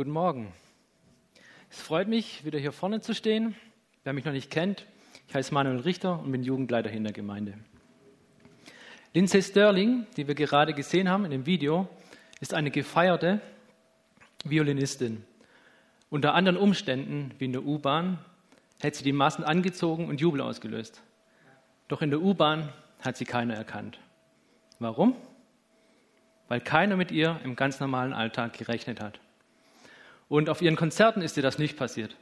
Guten Morgen. Es freut mich, wieder hier vorne zu stehen. Wer mich noch nicht kennt, ich heiße Manuel Richter und bin Jugendleiter in der Gemeinde. Lindsay Sterling, die wir gerade gesehen haben in dem Video, ist eine gefeierte Violinistin. Unter anderen Umständen, wie in der U-Bahn, hätte sie die Massen angezogen und Jubel ausgelöst. Doch in der U-Bahn hat sie keiner erkannt. Warum? Weil keiner mit ihr im ganz normalen Alltag gerechnet hat. Und auf ihren Konzerten ist ihr das nicht passiert.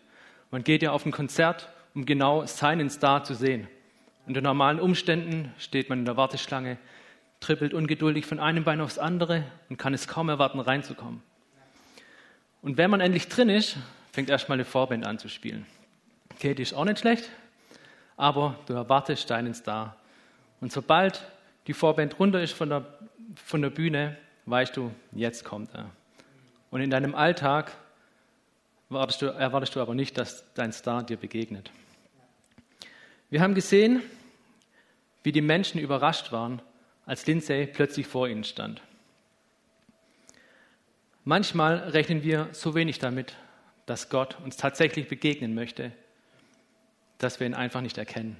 Man geht ja auf ein Konzert, um genau seinen Star zu sehen. Unter normalen Umständen steht man in der Warteschlange, trippelt ungeduldig von einem Bein aufs andere und kann es kaum erwarten, reinzukommen. Und wenn man endlich drin ist, fängt erstmal eine Vorband an zu spielen. Okay, die ist auch nicht schlecht, aber du erwartest deinen Star. Und sobald die Vorband runter ist von der, von der Bühne, weißt du, jetzt kommt er. Und in deinem Alltag erwartest du, erwartest du aber nicht, dass dein Star dir begegnet. Wir haben gesehen, wie die Menschen überrascht waren, als Lindsay plötzlich vor ihnen stand. Manchmal rechnen wir so wenig damit, dass Gott uns tatsächlich begegnen möchte, dass wir ihn einfach nicht erkennen.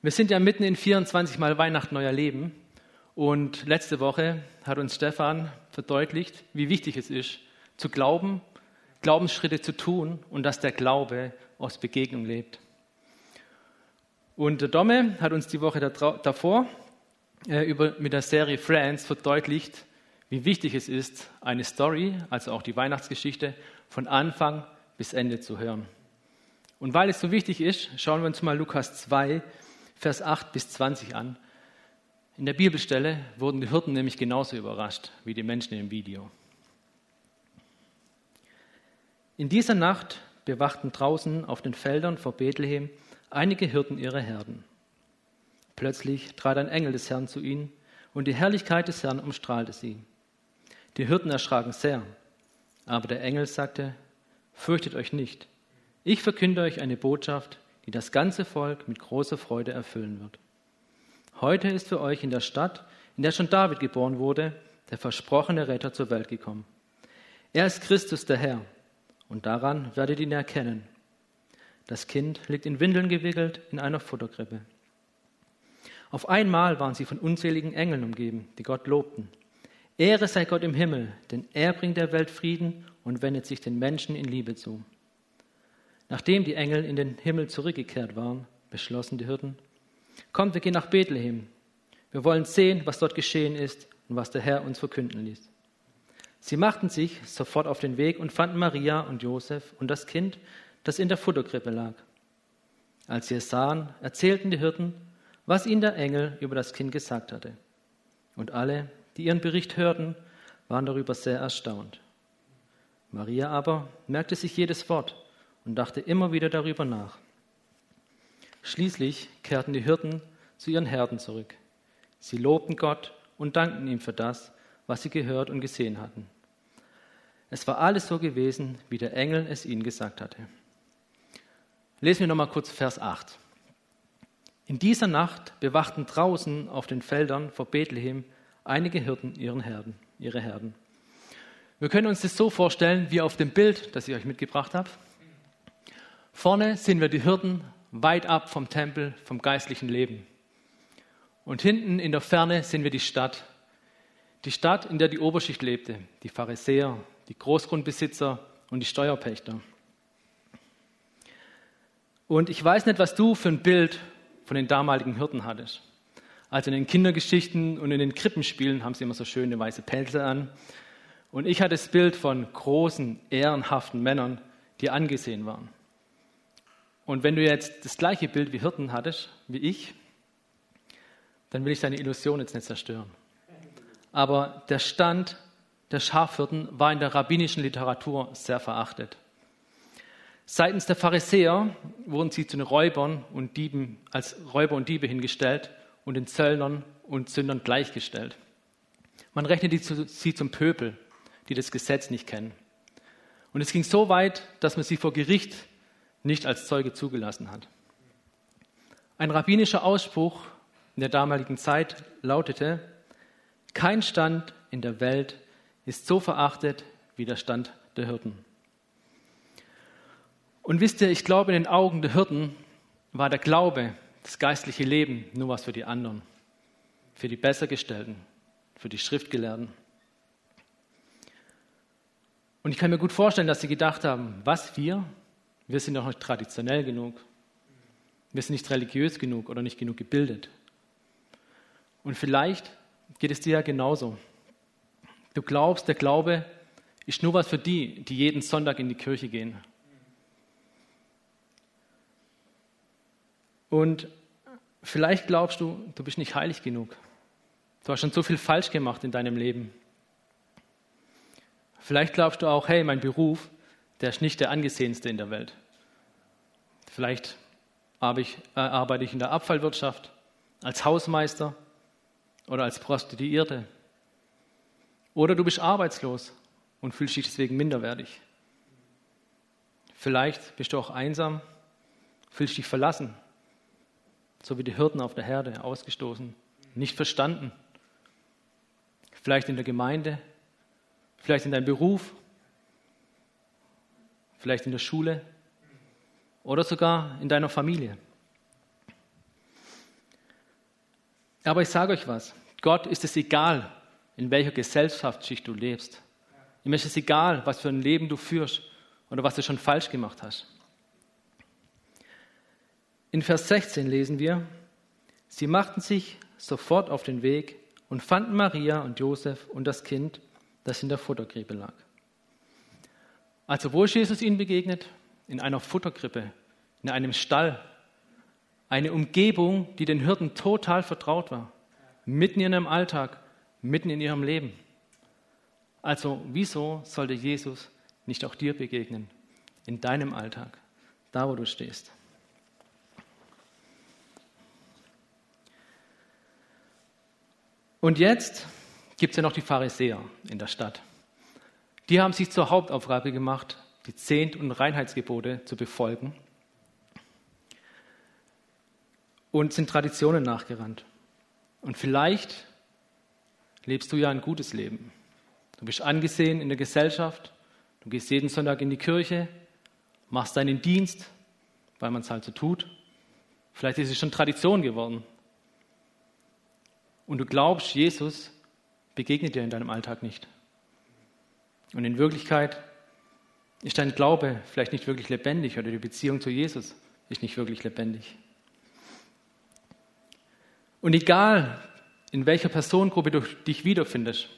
Wir sind ja mitten in 24 Mal Weihnachten neuer Leben und letzte Woche hat uns Stefan verdeutlicht, wie wichtig es ist, zu glauben, Glaubensschritte zu tun und dass der Glaube aus Begegnung lebt. Und der Domme hat uns die Woche davor äh, über, mit der Serie Friends verdeutlicht, wie wichtig es ist, eine Story, also auch die Weihnachtsgeschichte, von Anfang bis Ende zu hören. Und weil es so wichtig ist, schauen wir uns mal Lukas 2, Vers 8 bis 20 an. In der Bibelstelle wurden die Hirten nämlich genauso überrascht wie die Menschen im Video. In dieser Nacht bewachten draußen auf den Feldern vor Bethlehem einige Hirten ihre Herden. Plötzlich trat ein Engel des Herrn zu ihnen und die Herrlichkeit des Herrn umstrahlte sie. Die Hirten erschraken sehr, aber der Engel sagte, fürchtet euch nicht, ich verkünde euch eine Botschaft, die das ganze Volk mit großer Freude erfüllen wird. Heute ist für euch in der Stadt, in der schon David geboren wurde, der versprochene Retter zur Welt gekommen. Er ist Christus der Herr und daran werdet ihr ihn erkennen. Das Kind liegt in Windeln gewickelt in einer Futterkrippe. Auf einmal waren sie von unzähligen Engeln umgeben, die Gott lobten. Ehre sei Gott im Himmel, denn er bringt der Welt Frieden und wendet sich den Menschen in Liebe zu. Nachdem die Engel in den Himmel zurückgekehrt waren, beschlossen die Hirten, kommt, wir gehen nach Bethlehem. Wir wollen sehen, was dort geschehen ist und was der Herr uns verkünden ließ. Sie machten sich sofort auf den Weg und fanden Maria und Josef und das Kind, das in der Futterkrippe lag. Als sie es sahen, erzählten die Hirten, was ihnen der Engel über das Kind gesagt hatte. Und alle, die ihren Bericht hörten, waren darüber sehr erstaunt. Maria aber merkte sich jedes Wort und dachte immer wieder darüber nach. Schließlich kehrten die Hirten zu ihren Herden zurück. Sie lobten Gott und dankten ihm für das, was sie gehört und gesehen hatten. Es war alles so gewesen, wie der Engel es ihnen gesagt hatte. Lesen wir nochmal kurz Vers 8. In dieser Nacht bewachten draußen auf den Feldern vor Bethlehem einige Hirten ihren Herden, ihre Herden. Wir können uns das so vorstellen, wie auf dem Bild, das ich euch mitgebracht habe. Vorne sehen wir die Hirten weit ab vom Tempel, vom geistlichen Leben. Und hinten in der Ferne sehen wir die Stadt, die Stadt, in der die Oberschicht lebte, die Pharisäer, die Großgrundbesitzer und die Steuerpächter. Und ich weiß nicht, was du für ein Bild von den damaligen Hirten hattest. Also in den Kindergeschichten und in den Krippenspielen haben sie immer so schöne weiße Pelze an. Und ich hatte das Bild von großen, ehrenhaften Männern, die angesehen waren. Und wenn du jetzt das gleiche Bild wie Hirten hattest, wie ich, dann will ich deine Illusion jetzt nicht zerstören aber der Stand der Schafhirten war in der rabbinischen Literatur sehr verachtet. Seitens der Pharisäer wurden sie zu den Räubern und Dieben als Räuber und Diebe hingestellt und den Zöllnern und Sündern gleichgestellt. Man rechnete sie zum Pöbel, die das Gesetz nicht kennen. Und es ging so weit, dass man sie vor Gericht nicht als Zeuge zugelassen hat. Ein rabbinischer Ausspruch in der damaligen Zeit lautete, kein Stand in der Welt ist so verachtet wie der Stand der Hirten. Und wisst ihr, ich glaube, in den Augen der Hirten war der Glaube, das geistliche Leben nur was für die anderen, für die Bessergestellten, für die Schriftgelehrten. Und ich kann mir gut vorstellen, dass sie gedacht haben, was wir? Wir sind doch nicht traditionell genug. Wir sind nicht religiös genug oder nicht genug gebildet. Und vielleicht geht es dir ja genauso. Du glaubst, der Glaube ist nur was für die, die jeden Sonntag in die Kirche gehen. Und vielleicht glaubst du, du bist nicht heilig genug. Du hast schon so viel falsch gemacht in deinem Leben. Vielleicht glaubst du auch, hey, mein Beruf, der ist nicht der angesehenste in der Welt. Vielleicht äh, arbeite ich in der Abfallwirtschaft, als Hausmeister oder als Prostituierte. Oder du bist arbeitslos und fühlst dich deswegen minderwertig. Vielleicht bist du auch einsam, fühlst dich verlassen, so wie die Hirten auf der Herde, ausgestoßen, nicht verstanden. Vielleicht in der Gemeinde, vielleicht in deinem Beruf, vielleicht in der Schule oder sogar in deiner Familie. Aber ich sage euch was, Gott ist es egal, in welcher Gesellschaftsschicht du lebst. Ihm ist es egal, was für ein Leben du führst oder was du schon falsch gemacht hast. In Vers 16 lesen wir, sie machten sich sofort auf den Weg und fanden Maria und Josef und das Kind, das in der Futterkrippe lag. Also wo ist Jesus ihnen begegnet? In einer Futterkrippe, in einem Stall. Eine Umgebung, die den Hirten total vertraut war. Mitten in ihrem Alltag, mitten in ihrem Leben. Also wieso sollte Jesus nicht auch dir begegnen? In deinem Alltag, da wo du stehst. Und jetzt gibt es ja noch die Pharisäer in der Stadt. Die haben sich zur Hauptaufgabe gemacht, die Zehnt- und Reinheitsgebote zu befolgen und sind Traditionen nachgerannt. Und vielleicht lebst du ja ein gutes Leben. Du bist angesehen in der Gesellschaft, du gehst jeden Sonntag in die Kirche, machst deinen Dienst, weil man es halt so tut. Vielleicht ist es schon Tradition geworden. Und du glaubst, Jesus begegnet dir in deinem Alltag nicht. Und in Wirklichkeit ist dein Glaube vielleicht nicht wirklich lebendig oder die Beziehung zu Jesus ist nicht wirklich lebendig. Und egal, in welcher Personengruppe du dich wiederfindest,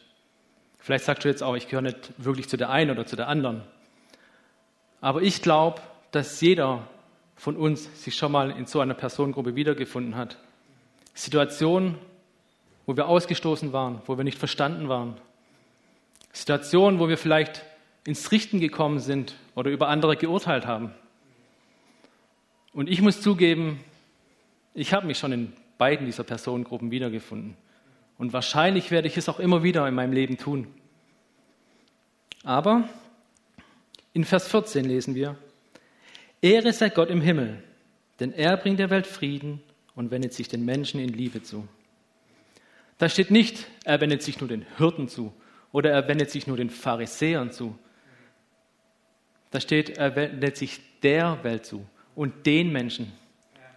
vielleicht sagst du jetzt auch, ich gehöre nicht wirklich zu der einen oder zu der anderen, aber ich glaube, dass jeder von uns sich schon mal in so einer Personengruppe wiedergefunden hat. Situationen, wo wir ausgestoßen waren, wo wir nicht verstanden waren. Situationen, wo wir vielleicht ins Richten gekommen sind oder über andere geurteilt haben. Und ich muss zugeben, ich habe mich schon in beiden dieser Personengruppen wiedergefunden. Und wahrscheinlich werde ich es auch immer wieder in meinem Leben tun. Aber in Vers 14 lesen wir, Ehre sei Gott im Himmel, denn er bringt der Welt Frieden und wendet sich den Menschen in Liebe zu. Da steht nicht, er wendet sich nur den Hirten zu oder er wendet sich nur den Pharisäern zu. Da steht, er wendet sich der Welt zu und den Menschen,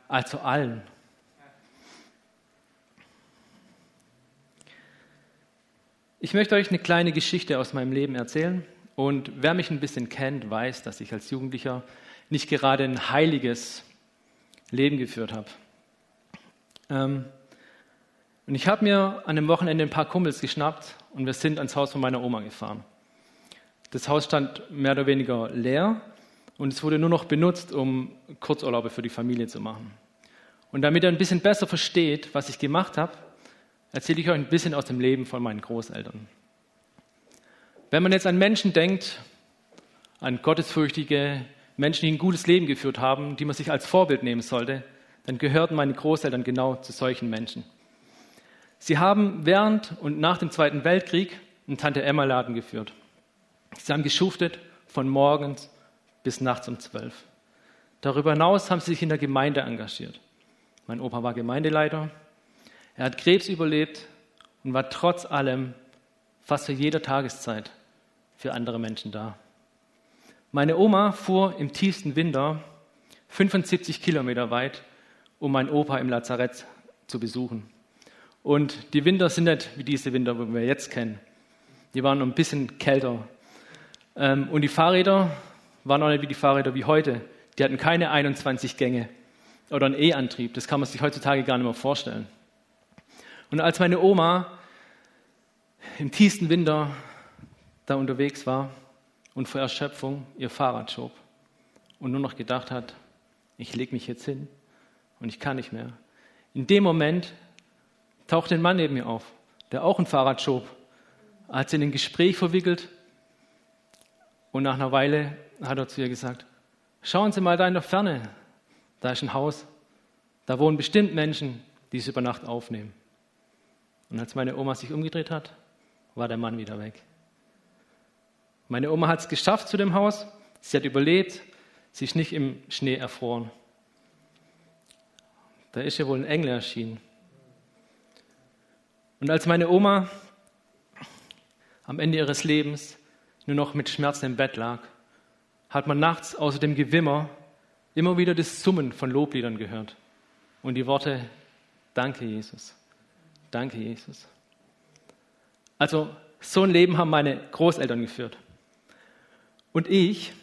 also allen. Ich möchte euch eine kleine Geschichte aus meinem Leben erzählen. Und wer mich ein bisschen kennt, weiß, dass ich als Jugendlicher nicht gerade ein heiliges Leben geführt habe. Ähm, und ich habe mir an dem Wochenende ein paar Kumpels geschnappt und wir sind ans Haus von meiner Oma gefahren. Das Haus stand mehr oder weniger leer und es wurde nur noch benutzt, um Kurzurlaube für die Familie zu machen. Und damit ihr ein bisschen besser versteht, was ich gemacht habe, erzähle ich euch ein bisschen aus dem Leben von meinen Großeltern. Wenn man jetzt an Menschen denkt, an gottesfürchtige Menschen, die ein gutes Leben geführt haben, die man sich als Vorbild nehmen sollte, dann gehörten meine Großeltern genau zu solchen Menschen. Sie haben während und nach dem Zweiten Weltkrieg einen Tante-Emma-Laden geführt. Sie haben geschuftet von morgens bis nachts um zwölf. Darüber hinaus haben sie sich in der Gemeinde engagiert. Mein Opa war Gemeindeleiter er hat Krebs überlebt und war trotz allem fast zu jeder Tageszeit für andere Menschen da. Meine Oma fuhr im tiefsten Winter 75 Kilometer weit, um meinen Opa im Lazarett zu besuchen. Und die Winter sind nicht wie diese Winter, die wir jetzt kennen. Die waren noch ein bisschen kälter. Ähm, und die Fahrräder waren auch nicht wie die Fahrräder wie heute. Die hatten keine 21 Gänge oder einen E-Antrieb. Das kann man sich heutzutage gar nicht mehr vorstellen. Und als meine Oma im tiefsten Winter da unterwegs war und vor Erschöpfung ihr Fahrrad schob und nur noch gedacht hat, ich lege mich jetzt hin und ich kann nicht mehr. In dem Moment taucht ein Mann neben mir auf, der auch ein Fahrrad schob, hat sie in ein Gespräch verwickelt und nach einer Weile hat er zu ihr gesagt, schauen Sie mal da in der Ferne, da ist ein Haus, da wohnen bestimmt Menschen, die es über Nacht aufnehmen. Und als meine Oma sich umgedreht hat, war der Mann wieder weg. Meine Oma hat es geschafft zu dem Haus, sie hat überlebt, sie ist nicht im Schnee erfroren. Da ist ihr wohl ein Engel erschienen. Und als meine Oma am Ende ihres Lebens nur noch mit Schmerzen im Bett lag, hat man nachts außer dem Gewimmer immer wieder das Summen von Lobliedern gehört und die Worte, danke Jesus, danke Jesus. Also so ein Leben haben meine Großeltern geführt. Und ich,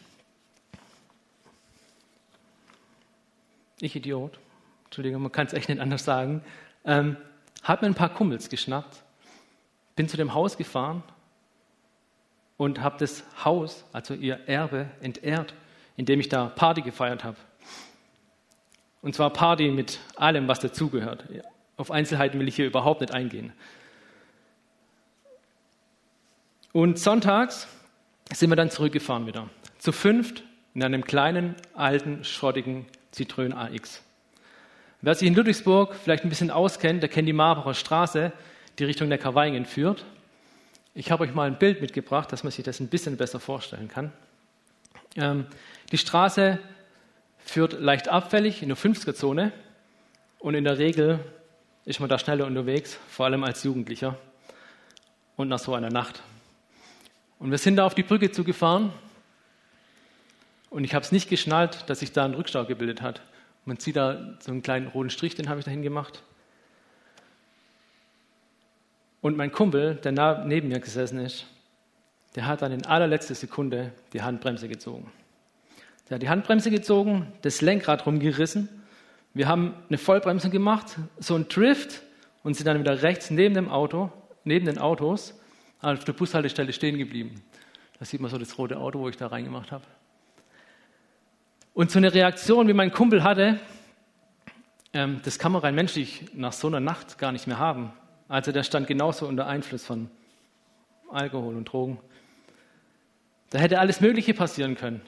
ich Idiot, Entschuldigung, man kann es echt nicht anders sagen, ähm, habe mir ein paar Kumpels geschnappt, bin zu dem Haus gefahren und habe das Haus, also ihr Erbe, entehrt, indem ich da Party gefeiert habe. Und zwar Party mit allem, was dazugehört. Auf Einzelheiten will ich hier überhaupt nicht eingehen. Und sonntags sind wir dann zurückgefahren wieder. Zu fünft in einem kleinen, alten, schrottigen Citroën AX. Wer sich in Ludwigsburg vielleicht ein bisschen auskennt, der kennt die Marbacher Straße, die Richtung Neckarweingen führt. Ich habe euch mal ein Bild mitgebracht, dass man sich das ein bisschen besser vorstellen kann. Ähm, die Straße führt leicht abfällig in der 50er-Zone und in der Regel ist man da schneller unterwegs, vor allem als Jugendlicher und nach so einer Nacht. Und wir sind da auf die Brücke zugefahren und ich habe es nicht geschnallt, dass sich da ein Rückstau gebildet hat. Man sieht da so einen kleinen roten Strich, den habe ich dahin gemacht. Und mein Kumpel, der neben mir gesessen ist, der hat dann in allerletzter Sekunde die Handbremse gezogen. Der hat die Handbremse gezogen, das Lenkrad rumgerissen. Wir haben eine Vollbremse gemacht, so ein Drift und sind dann wieder rechts neben dem Auto, neben den Autos, auf der Bushaltestelle stehen geblieben. Da sieht man so das rote Auto, wo ich da reingemacht habe. Und so eine Reaktion, wie mein Kumpel hatte, ähm, das kann man rein menschlich nach so einer Nacht gar nicht mehr haben. Also der stand genauso unter Einfluss von Alkohol und Drogen. Da hätte alles Mögliche passieren können.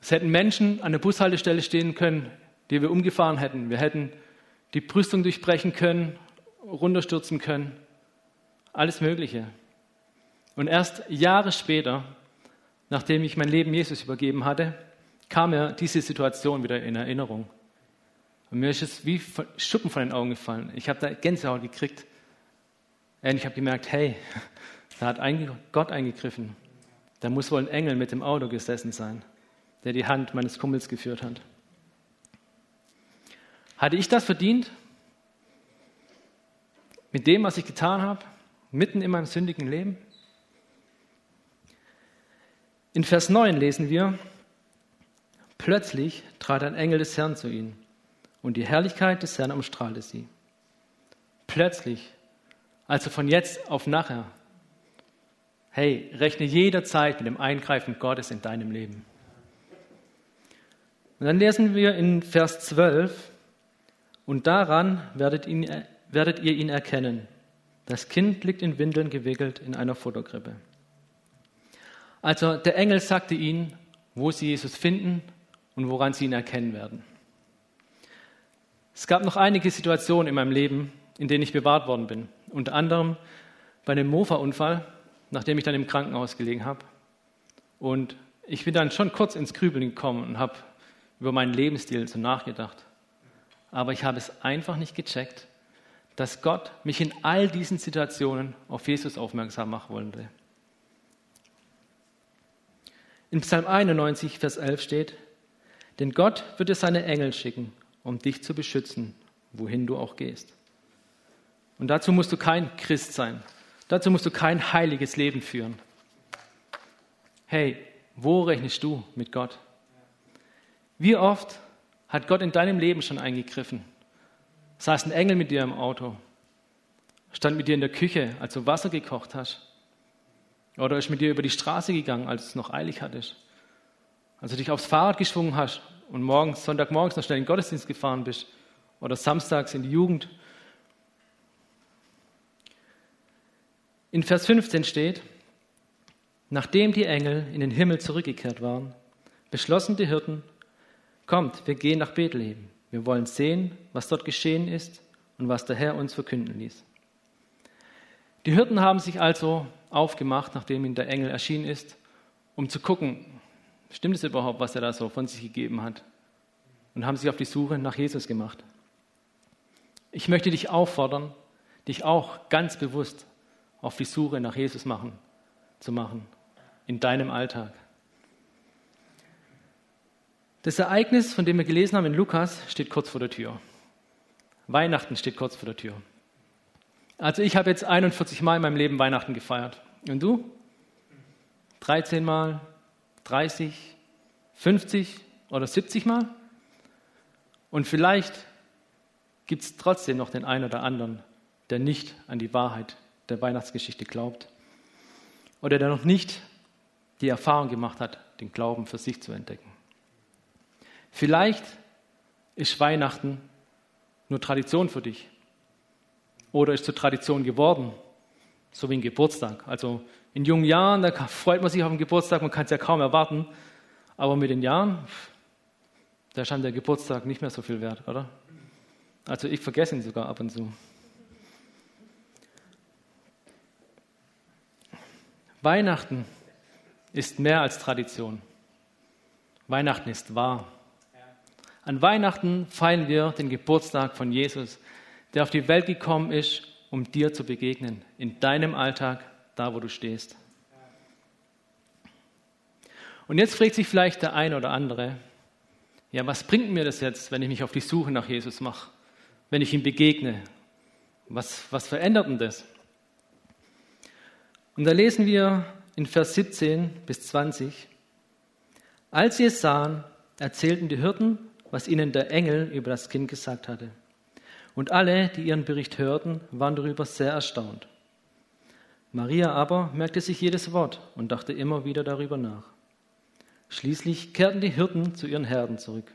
Es hätten Menschen an der Bushaltestelle stehen können, die wir umgefahren hätten. Wir hätten die Brüstung durchbrechen können, runterstürzen können. Alles Mögliche. Und erst Jahre später, nachdem ich mein Leben Jesus übergeben hatte, kam mir diese Situation wieder in Erinnerung. Und mir ist es wie Schuppen von den Augen gefallen. Ich habe da Gänsehaut gekriegt. Und ich habe gemerkt, hey, da hat Gott eingegriffen. Da muss wohl ein Engel mit dem Auto gesessen sein, der die Hand meines Kumpels geführt hat. Hatte ich das verdient? Mit dem, was ich getan habe, mitten in meinem sündigen Leben? In Vers 9 lesen wir, plötzlich trat ein Engel des Herrn zu ihnen und die Herrlichkeit des Herrn umstrahlte sie. Plötzlich, also von jetzt auf nachher. Hey, rechne jederzeit mit dem Eingreifen Gottes in deinem Leben. Und dann lesen wir in Vers 12, und daran werdet, ihn, werdet ihr ihn erkennen. Das Kind liegt in Windeln gewickelt in einer Futterkrippe. Also der Engel sagte ihnen, wo sie Jesus finden und woran sie ihn erkennen werden. Es gab noch einige Situationen in meinem Leben, in denen ich bewahrt worden bin. Unter anderem bei einem Mofa-Unfall, nachdem ich dann im Krankenhaus gelegen habe. Und ich bin dann schon kurz ins Grübeln gekommen und habe über meinen Lebensstil so nachgedacht. Aber ich habe es einfach nicht gecheckt, dass Gott mich in all diesen Situationen auf Jesus aufmerksam machen wollte. In Psalm 91, Vers 11 steht, denn Gott wird dir seine Engel schicken, um dich zu beschützen, wohin du auch gehst. Und dazu musst du kein Christ sein. Dazu musst du kein heiliges Leben führen. Hey, wo rechnest du mit Gott? Wie oft hat Gott in deinem Leben schon eingegriffen? Saß ein Engel mit dir im Auto? Stand mit dir in der Küche, als du Wasser gekocht hast? Oder ist mit dir über die Straße gegangen, als du es noch eilig hattest? Als du dich aufs Fahrrad geschwungen hast und morgens, Sonntagmorgens noch schnell in den Gottesdienst gefahren bist? Oder samstags in die Jugend? In Vers 15 steht, nachdem die Engel in den Himmel zurückgekehrt waren, beschlossen die Hirten, kommt, wir gehen nach Bethlehem. Wir wollen sehen, was dort geschehen ist und was der Herr uns verkünden ließ. Die Hirten haben sich also aufgemacht, nachdem ihnen der Engel erschienen ist, um zu gucken, stimmt es überhaupt, was er da so von sich gegeben hat? Und haben sich auf die Suche nach Jesus gemacht. Ich möchte dich auffordern, dich auch ganz bewusst auf die Suche nach Jesus machen, zu machen, in deinem Alltag. Das Ereignis, von dem wir gelesen haben in Lukas, steht kurz vor der Tür. Weihnachten steht kurz vor der Tür. Also ich habe jetzt 41 Mal in meinem Leben Weihnachten gefeiert. Und du? 13 Mal, 30, 50 oder 70 Mal? Und vielleicht gibt es trotzdem noch den einen oder anderen, der nicht an die Wahrheit der Weihnachtsgeschichte glaubt oder der noch nicht die Erfahrung gemacht hat, den Glauben für sich zu entdecken. Vielleicht ist Weihnachten nur Tradition für dich oder ist zur Tradition geworden, so wie ein Geburtstag. Also in jungen Jahren, da freut man sich auf den Geburtstag, man kann es ja kaum erwarten, aber mit den Jahren, da scheint der Geburtstag nicht mehr so viel wert, oder? Also ich vergesse ihn sogar ab und zu. Weihnachten ist mehr als Tradition. Weihnachten ist wahr. An Weihnachten feiern wir den Geburtstag von Jesus, der auf die Welt gekommen ist, um dir zu begegnen, in deinem Alltag, da wo du stehst. Und jetzt fragt sich vielleicht der eine oder andere, ja, was bringt mir das jetzt, wenn ich mich auf die Suche nach Jesus mache, wenn ich ihm begegne? Was, was verändert denn das? Und da lesen wir in Vers 17 bis 20, als sie es sahen, erzählten die Hirten, was ihnen der Engel über das Kind gesagt hatte. Und alle, die ihren Bericht hörten, waren darüber sehr erstaunt. Maria aber merkte sich jedes Wort und dachte immer wieder darüber nach. Schließlich kehrten die Hirten zu ihren Herden zurück.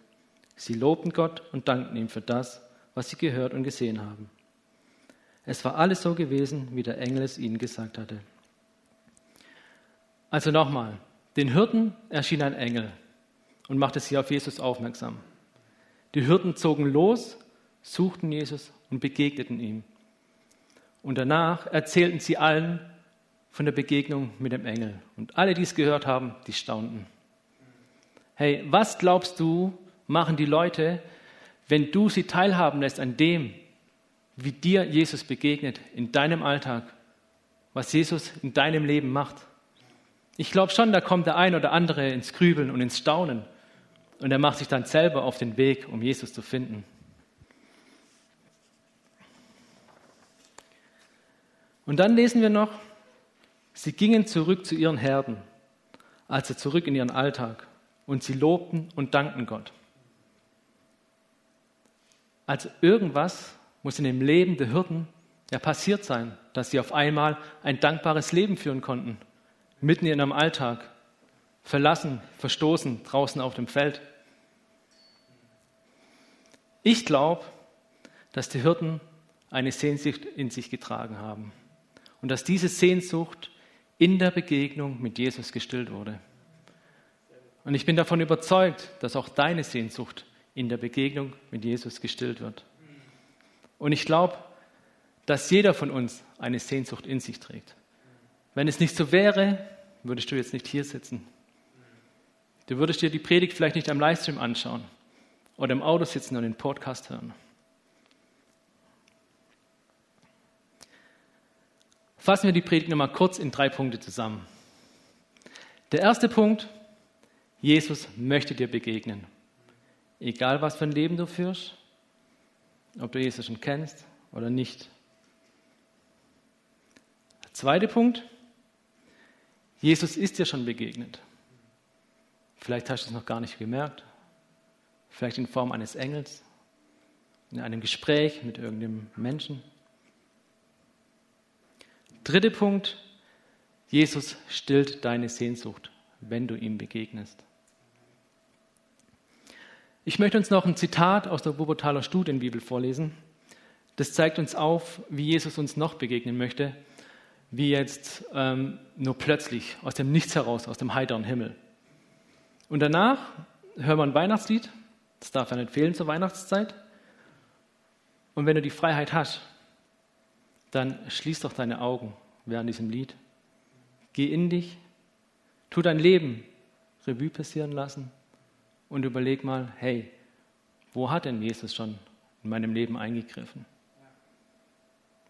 Sie lobten Gott und dankten ihm für das, was sie gehört und gesehen haben. Es war alles so gewesen, wie der Engel es ihnen gesagt hatte. Also nochmal, den Hirten erschien ein Engel und machte sie auf Jesus aufmerksam. Die Hirten zogen los, suchten Jesus und begegneten ihm. Und danach erzählten sie allen von der Begegnung mit dem Engel. Und alle, die es gehört haben, die staunten. Hey, was glaubst du, machen die Leute, wenn du sie teilhaben lässt an dem, wie dir Jesus begegnet in deinem Alltag, was Jesus in deinem Leben macht? Ich glaube schon, da kommt der ein oder andere ins Grübeln und ins Staunen. Und er macht sich dann selber auf den Weg, um Jesus zu finden. Und dann lesen wir noch, sie gingen zurück zu ihren Herden, also zurück in ihren Alltag, und sie lobten und dankten Gott. Also irgendwas muss in dem Leben der Hirten ja passiert sein, dass sie auf einmal ein dankbares Leben führen konnten mitten in ihrem Alltag, verlassen, verstoßen, draußen auf dem Feld. Ich glaube, dass die Hirten eine Sehnsucht in sich getragen haben und dass diese Sehnsucht in der Begegnung mit Jesus gestillt wurde. Und ich bin davon überzeugt, dass auch deine Sehnsucht in der Begegnung mit Jesus gestillt wird. Und ich glaube, dass jeder von uns eine Sehnsucht in sich trägt. Wenn es nicht so wäre, würdest du jetzt nicht hier sitzen. Du würdest dir die Predigt vielleicht nicht am Livestream anschauen oder im Auto sitzen und den Podcast hören. Fassen wir die Predigt nochmal kurz in drei Punkte zusammen. Der erste Punkt, Jesus möchte dir begegnen. Egal was für ein Leben du führst, ob du Jesus schon kennst oder nicht. Der zweite Punkt, Jesus ist dir schon begegnet. Vielleicht hast du es noch gar nicht gemerkt. Vielleicht in Form eines Engels, in einem Gespräch mit irgendeinem Menschen. Dritter Punkt, Jesus stillt deine Sehnsucht, wenn du ihm begegnest. Ich möchte uns noch ein Zitat aus der Wuppertaler Studienbibel vorlesen. Das zeigt uns auf, wie Jesus uns noch begegnen möchte, wie jetzt ähm, nur plötzlich aus dem Nichts heraus, aus dem heiteren Himmel. Und danach hören wir ein Weihnachtslied, das darf ja nicht fehlen zur Weihnachtszeit. Und wenn du die Freiheit hast, dann schließ doch deine Augen während diesem Lied. Geh in dich, tu dein Leben Revue passieren lassen und überleg mal, hey, wo hat denn Jesus schon in meinem Leben eingegriffen?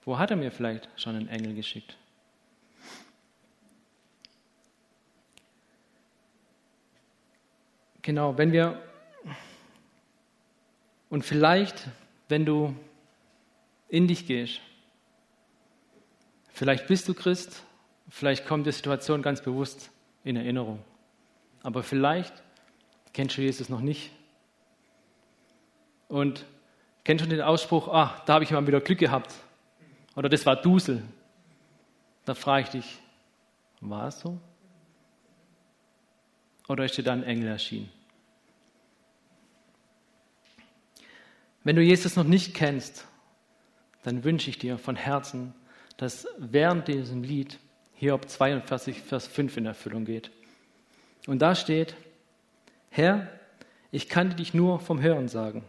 Wo hat er mir vielleicht schon einen Engel geschickt? Genau, wenn wir und vielleicht, wenn du in dich gehst, vielleicht bist du Christ, vielleicht kommt die Situation ganz bewusst in Erinnerung, aber vielleicht kennst du Jesus noch nicht. Und kennst du den Ausspruch, ah, da habe ich mal wieder Glück gehabt oder das war Dusel? Da frage ich dich, war es so? Oder ist dir da ein Engel erschienen? Wenn du Jesus noch nicht kennst, dann wünsche ich dir von Herzen, dass während diesem Lied Hiob 42, Vers 5 in Erfüllung geht. Und da steht, Herr, ich kannte dich nur vom Hören sagen,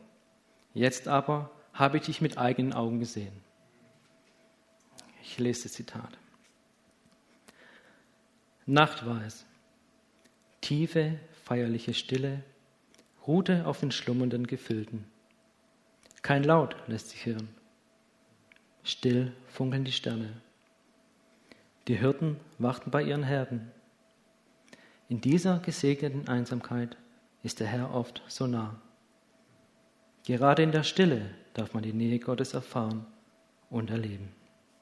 jetzt aber habe ich dich mit eigenen Augen gesehen. Ich lese das Zitat. Nacht war es, tiefe, feierliche Stille ruhte auf den schlummernden Gefilden. Kein Laut lässt sich hören. Still funkeln die Sterne. Die Hirten wachten bei ihren Herden. In dieser gesegneten Einsamkeit ist der Herr oft so nah. Gerade in der Stille darf man die Nähe Gottes erfahren und erleben.